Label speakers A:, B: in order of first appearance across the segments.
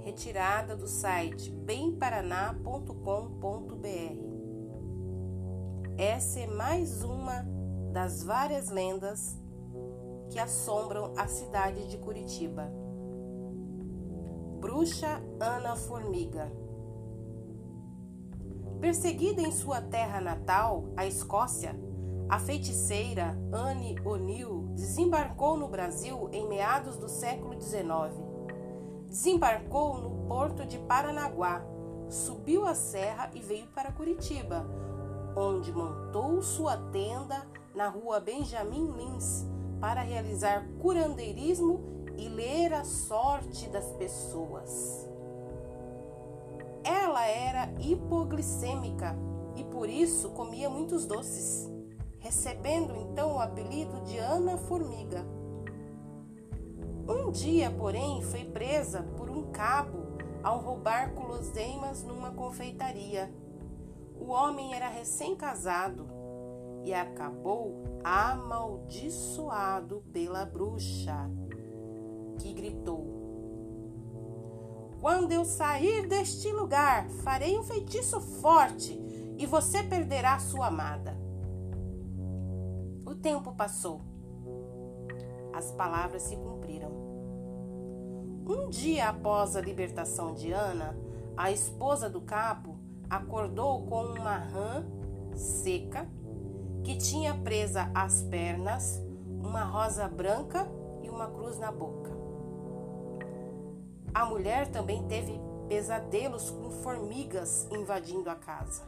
A: retirada do site bemparaná.com.br. Essa é mais uma das várias lendas que assombram a cidade de Curitiba. Bruxa Ana Formiga. Perseguida em sua terra natal, a Escócia, a feiticeira Anne O'Neill desembarcou no Brasil em meados do século XIX. Desembarcou no porto de Paranaguá, subiu a serra e veio para Curitiba, onde montou sua tenda na rua Benjamin Lins para realizar curandeirismo e ler a sorte das pessoas. Ela era hipoglicêmica e por isso comia muitos doces, recebendo então o apelido de Ana Formiga. Um dia, porém, foi presa por um cabo ao roubar guloseimas numa confeitaria. O homem era recém-casado e acabou amaldiçoado pela bruxa, que gritou: Quando eu sair deste lugar, farei um feitiço forte e você perderá sua amada. Tempo passou. As palavras se cumpriram. Um dia após a libertação de Ana, a esposa do cabo acordou com uma rã seca que tinha presa às pernas uma rosa branca e uma cruz na boca. A mulher também teve pesadelos com formigas invadindo a casa.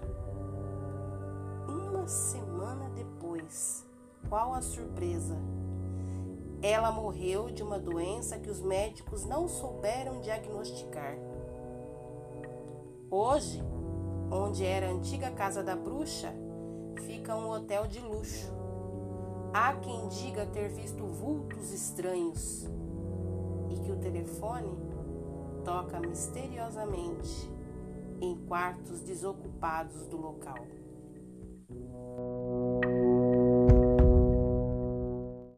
A: Uma semana depois, qual a surpresa? Ela morreu de uma doença que os médicos não souberam diagnosticar. Hoje, onde era a antiga casa da bruxa, fica um hotel de luxo. Há quem diga ter visto vultos estranhos e que o telefone toca misteriosamente em quartos desocupados do local.